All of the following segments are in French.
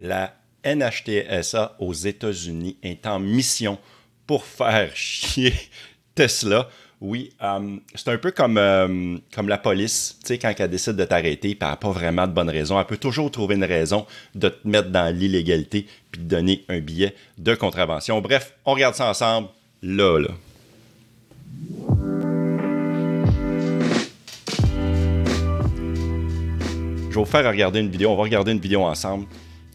La NHTSA aux États-Unis est en mission pour faire chier Tesla. Oui, euh, c'est un peu comme, euh, comme la police, tu sais, quand elle décide de t'arrêter, elle n'a pas vraiment de bonne raison. Elle peut toujours trouver une raison de te mettre dans l'illégalité puis de donner un billet de contravention. Bref, on regarde ça ensemble, là, là. Je vais vous faire regarder une vidéo. On va regarder une vidéo ensemble.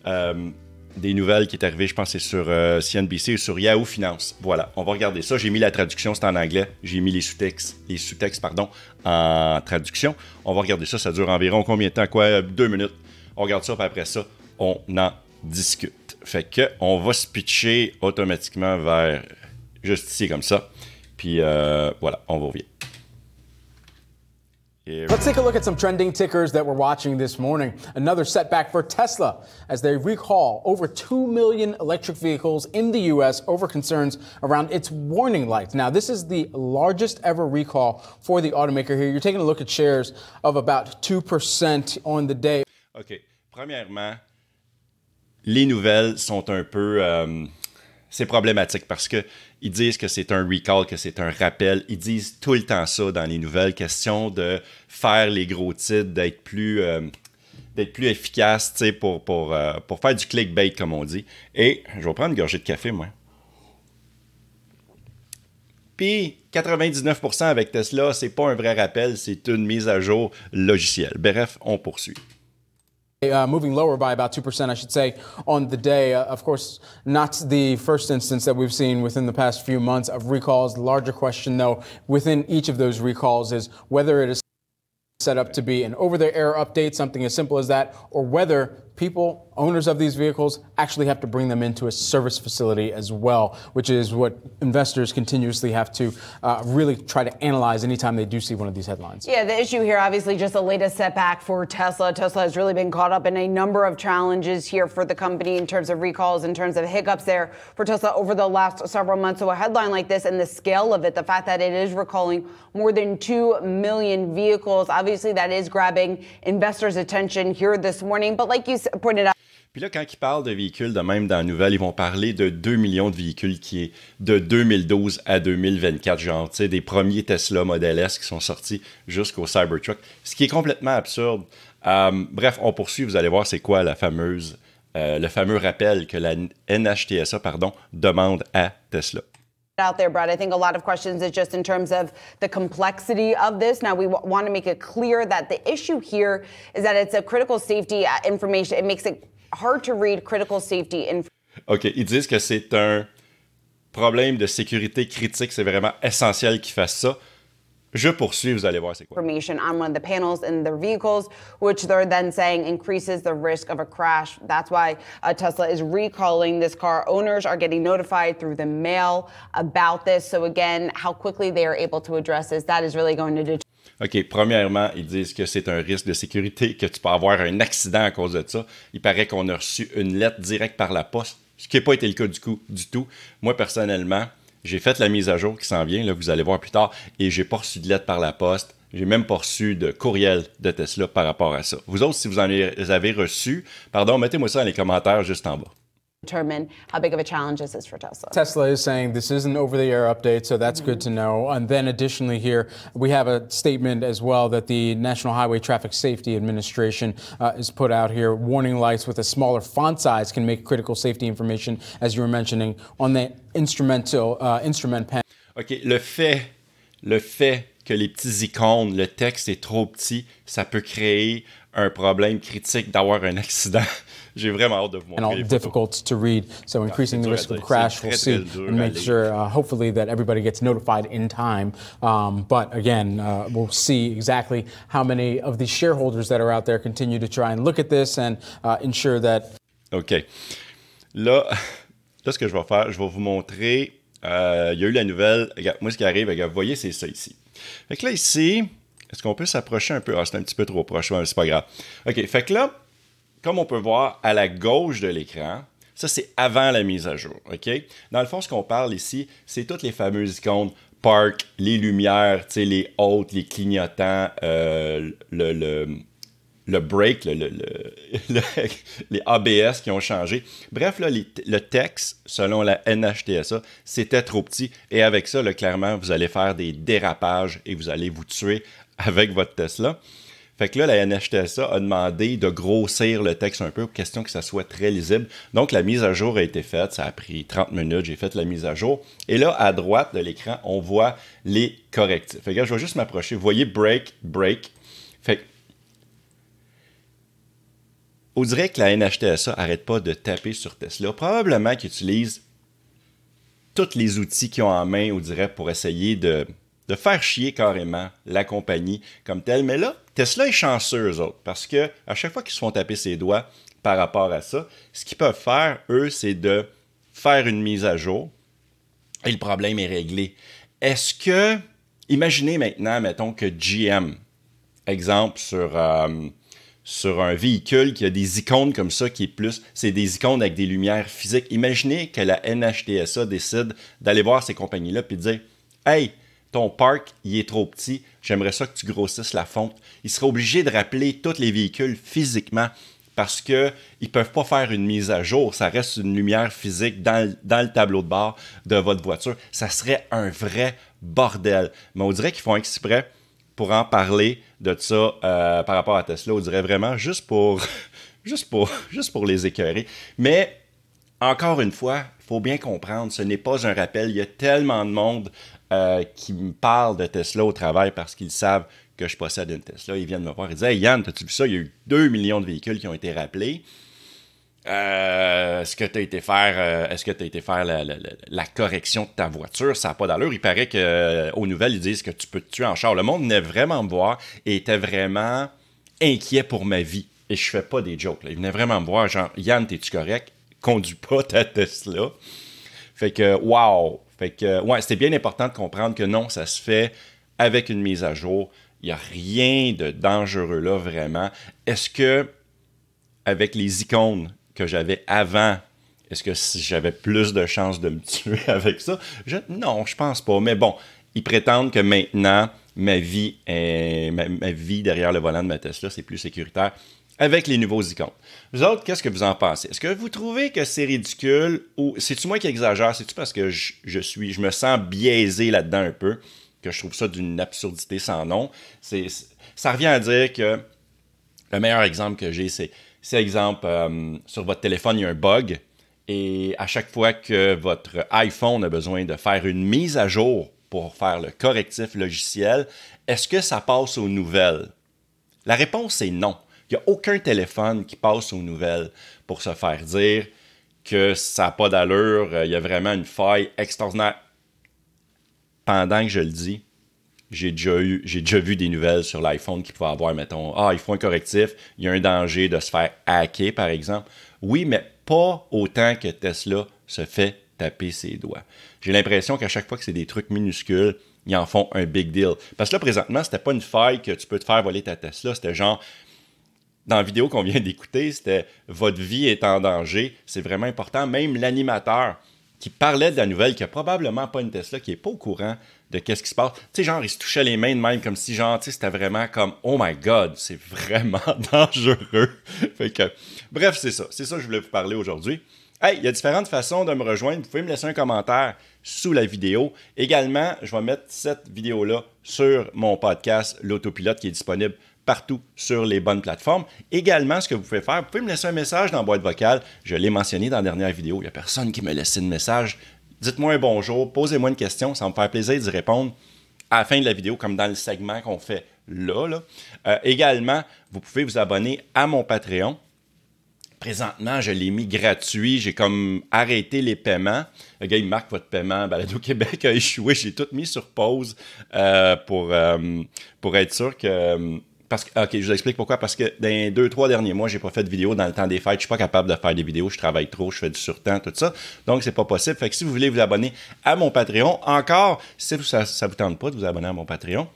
Euh, des nouvelles qui est arrivée, je pense c'est sur euh, CNBC ou sur Yahoo Finance. Voilà, on va regarder ça. J'ai mis la traduction, c'est en anglais. J'ai mis les sous-textes, les sous-textes, pardon, en traduction. On va regarder ça. Ça dure environ combien de temps? Quoi? Deux minutes. On regarde ça, puis après ça, on en discute. Fait que on va se pitcher automatiquement vers juste ici comme ça. Puis euh, voilà, on va revenir. Let's take a look at some trending tickers that we're watching this morning. Another setback for Tesla as they recall over 2 million electric vehicles in the U.S. over concerns around its warning lights. Now, this is the largest ever recall for the automaker here. You're taking a look at shares of about 2% on the day. OK. Premièrement, les nouvelles sont un peu. Euh, c'est problématique parce que ils disent que c'est un recall, que c'est un rappel. Ils disent tout le temps ça dans les nouvelles. Question de faire les gros titres, d'être plus, euh, efficace euh, pour faire du clickbait, comme on dit. Et je vais prendre une gorgée de café, moi. Puis 99% avec Tesla, c'est pas un vrai rappel, c'est une mise à jour logicielle. Bref, on poursuit. Uh, moving lower by about 2%, I should say, on the day. Uh, of course, not the first instance that we've seen within the past few months of recalls. The larger question, though, within each of those recalls is whether it is set up to be an over the air update, something as simple as that, or whether people, owners of these vehicles, actually have to bring them into a service facility as well, which is what investors continuously have to uh, really try to analyze anytime they do see one of these headlines. Yeah, the issue here, obviously, just the latest setback for Tesla. Tesla has really been caught up in a number of challenges here for the company in terms of recalls, in terms of hiccups there for Tesla over the last several months. So a headline like this and the scale of it, the fact that it is recalling more than 2 million vehicles, obviously that is grabbing investors' attention here this morning. But like you Puis là, quand ils parlent de véhicules, de même dans la nouvelle, ils vont parler de 2 millions de véhicules qui est de 2012 à 2024, genre, tu sais, des premiers Tesla Model S qui sont sortis jusqu'au Cybertruck, ce qui est complètement absurde. Euh, bref, on poursuit, vous allez voir c'est quoi la fameuse, euh, le fameux rappel que la NHTSA pardon, demande à Tesla. Out there, Brad. I think a lot of questions is just in terms of the complexity of this. Now, we w- want to make it clear that the issue here is that it's a critical safety uh, information. It makes it hard to read critical safety information. OK, ils disent que c'est un problème de sécurité critique. C'est vraiment essentiel qu'ils fassent ça. Je poursuis, vous allez voir c'est quoi. Information on one of the panels in their vehicles, which they're then saying increases the risk of a crash. That's why uh, Tesla is recalling this car. Owners are getting notified through the mail about this. So again, how quickly they are able to address this, that is really going to determine. OK, premièrement, ils disent que c'est un risque de sécurité, que tu peux avoir un accident à cause de ça. Il paraît qu'on a reçu une lettre directe par la poste, ce qui n'a pas été le cas du, coup, du tout. Moi, personnellement, j'ai fait la mise à jour qui s'en vient, là, vous allez voir plus tard, et j'ai pas reçu de lettre par la poste. J'ai même pas reçu de courriel de Tesla par rapport à ça. Vous autres, si vous en avez reçu, pardon, mettez-moi ça dans les commentaires juste en bas. Determine how big of a challenge this is for Tesla. Tesla is saying this is an over the air update, so that's mm-hmm. good to know. And then additionally, here we have a statement as well that the National Highway Traffic Safety Administration uh, is put out here. Warning lights with a smaller font size can make critical safety information, as you were mentioning, on the instrumental uh, instrument panel. OK, le fait, le fait que les petits icônes, le texte est trop petit, ça peut créer un problème critique d'avoir un accident. J'ai vraiment hâte de vous montrer. And difficult to read, so ah, increasing the risk of crash. We'll see and make sure, uh, hopefully, that everybody gets notified in time. Um, but again, uh, we'll see exactly how many of the shareholders that are out there continue to try and look at this and uh, ensure that. OK. Là, là, ce que je vais faire, je vais vous montrer. Euh, il y a eu la nouvelle. Regarde, moi, ce qui arrive, regarde, vous voyez, c'est ça ici. Fait que là, ici, est-ce qu'on peut s'approcher un peu? Ah, c'est un petit peu trop proche, mais c'est pas grave. OK, fait que là, comme on peut voir à la gauche de l'écran, ça c'est avant la mise à jour. OK? Dans le fond, ce qu'on parle ici, c'est toutes les fameuses icônes park, les lumières, les hautes, les clignotants, euh, le, le brake, les ABS qui ont changé. Bref, le texte, selon la NHTSA, c'était trop petit. Et avec ça, clairement, vous allez faire des dérapages et vous allez vous tuer avec votre Tesla. Fait que là, la NHTSA a demandé de grossir le texte un peu, question que ça soit très lisible. Donc, la mise à jour a été faite. Ça a pris 30 minutes. J'ai fait la mise à jour. Et là, à droite de l'écran, on voit les correctifs. Fait que je vais juste m'approcher. Vous voyez break, break. Fait que on dirait que la NHTSA n'arrête pas de taper sur Tesla. Probablement qu'ils utilisent tous les outils qu'ils ont en main, on dirait, pour essayer de, de faire chier carrément la compagnie comme telle. Mais là, Tesla est chanceux, eux autres, parce que à chaque fois qu'ils se font taper ses doigts par rapport à ça, ce qu'ils peuvent faire, eux, c'est de faire une mise à jour et le problème est réglé. Est-ce que, imaginez maintenant, mettons que GM, exemple sur, euh, sur un véhicule qui a des icônes comme ça, qui est plus, c'est des icônes avec des lumières physiques. Imaginez que la NHTSA décide d'aller voir ces compagnies-là et de dire Hey, ton parc, il est trop petit, j'aimerais ça que tu grossisses la fonte. Il serait obligé de rappeler tous les véhicules physiquement parce qu'ils ne peuvent pas faire une mise à jour. Ça reste une lumière physique dans, le tableau de bord de votre voiture. Ça serait un vrai bordel. Mais on dirait qu'ils font exprès pour en parler de ça euh, par rapport à Tesla. On dirait vraiment juste pour, juste pour, les écœurer. Mais encore une fois, il faut bien comprendre, ce n'est pas un rappel. Il y a tellement de monde euh, qui me parle de Tesla au travail parce qu'ils savent que je possède une Tesla. Ils viennent me voir et disent Hey Yann, as-tu vu ça? Il y a eu 2 millions de véhicules qui ont été rappelés. Euh, est-ce que tu as été faire, euh, est-ce que tu été faire la, correction de ta voiture? Ça n'a pas d'allure. Il paraît qu'aux euh, nouvelles, ils disent que tu peux te tuer en char. Le monde venait vraiment me voir et était vraiment inquiet pour ma vie. Et je fais pas des jokes. Il venait vraiment me voir, genre, Yann, t'es-tu correct? Conduis pas ta Tesla. Fait que, wow! Fait que, ouais, c'était bien important de comprendre que non, ça se fait avec une mise à jour. Il n'y a rien de dangereux là, vraiment. Est-ce que, avec les icônes que j'avais avant, est-ce que j'avais plus de chances de me tuer avec ça? Je, non, je pense pas. Mais bon, ils prétendent que maintenant, ma vie, ma, vie derrière le volant de ma Tesla, c'est plus sécuritaire avec les nouveaux icônes. Vous autres, qu'est-ce que vous en pensez? Est-ce que vous trouvez que c'est ridicule ou c'est-tu moi qui exagère? C'est-tu parce que je, suis, je me sens biaisé là-dedans un peu, que je trouve ça d'une absurdité sans nom? C'est, ça revient à dire que le meilleur exemple que j'ai, c'est si, exemple, euh, sur votre téléphone, il y a un bug et à chaque fois que votre iPhone a besoin de faire une mise à jour pour faire le correctif logiciel, est-ce que ça passe aux nouvelles? La réponse est non. Il n'y a aucun téléphone qui passe aux nouvelles pour se faire dire que ça n'a pas d'allure, il y a vraiment une faille extraordinaire. Pendant que je le dis, j'ai déjà, eu, j'ai déjà vu des nouvelles sur l'iPhone qui pouvaient avoir, mettons, ah, il faut un correctif, il y a un danger de se faire hacker, par exemple. Oui, mais pas autant que Tesla se fait taper ses doigts. J'ai l'impression qu'à chaque fois que c'est des trucs minuscules, ils en font un big deal. Parce que là, présentement, c'était pas une faille que tu peux te faire voler ta Tesla, c'était genre, dans la vidéo qu'on vient d'écouter, c'était votre vie est en danger. C'est vraiment important. Même l'animateur qui parlait de la nouvelle, qui a probablement pas une Tesla, qui est pas au courant de qu'est-ce qui se passe. Tu sais, genre, il se touchait les mains de même comme si, genre, tu sais, c'était vraiment comme, oh my god, c'est vraiment dangereux. fait que, bref, c'est ça. C'est ça que je voulais vous parler aujourd'hui. Hey, il y a différentes façons de me rejoindre. Vous pouvez me laisser un commentaire sous la vidéo. Également, je vais mettre cette vidéo-là sur mon podcast, L'Autopilote, qui est disponible partout sur les bonnes plateformes. Également, ce que vous pouvez faire, vous pouvez me laisser un message dans la boîte vocale. Je l'ai mentionné dans la dernière vidéo. Il n'y a personne qui me laisse un message. Dites-moi un bonjour, posez-moi une question. Ça va me faire plaisir d'y répondre à la fin de la vidéo, comme dans le segment qu'on fait là. Euh, également, vous pouvez vous abonner à mon Patreon. Présentement, je l'ai mis gratuit. J'ai comme arrêté les paiements. Le gars, il marque votre paiement. Balado Québec a échoué. J'ai tout mis sur pause euh, pour, euh, pour être sûr que parce que, ok, je vous explique pourquoi. Parce que dans les deux, trois derniers mois, j'ai pas fait de vidéo dans le temps des fêtes. Je suis pas capable de faire des vidéos. Je travaille trop, je fais du surtemps, tout ça. Donc, c'est pas possible. Fait que si vous voulez vous abonner à mon Patreon, encore, si ça, ça vous tente pas de vous abonner à mon Patreon,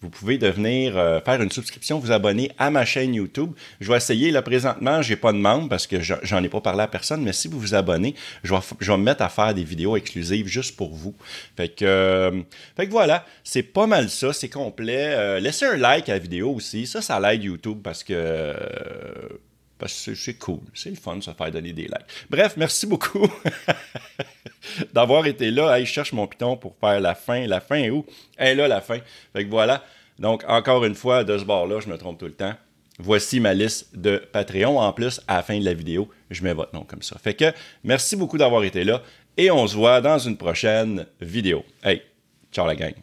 vous pouvez devenir euh, faire une subscription, vous abonner à ma chaîne YouTube. Je vais essayer, là, présentement, j'ai pas de membre parce que j'en ai pas parlé à personne, mais si vous vous abonnez, je vais, je vais me mettre à faire des vidéos exclusives juste pour vous. Fait que, euh, fait que voilà, c'est pas mal ça, c'est complet. Euh, laissez un like à la vidéo aussi, ça, ça l'aide YouTube parce que parce que c'est cool. C'est le fun, ça faire donner des likes. Bref, merci beaucoup d'avoir été là. Hey, je cherche mon piton pour faire la fin. La fin est où? Elle est là, la fin. Fait que voilà. Donc, encore une fois, de ce bord-là, je me trompe tout le temps. Voici ma liste de Patreon. En plus, à la fin de la vidéo, je mets votre nom comme ça. Fait que merci beaucoup d'avoir été là et on se voit dans une prochaine vidéo. Hey, ciao la gang.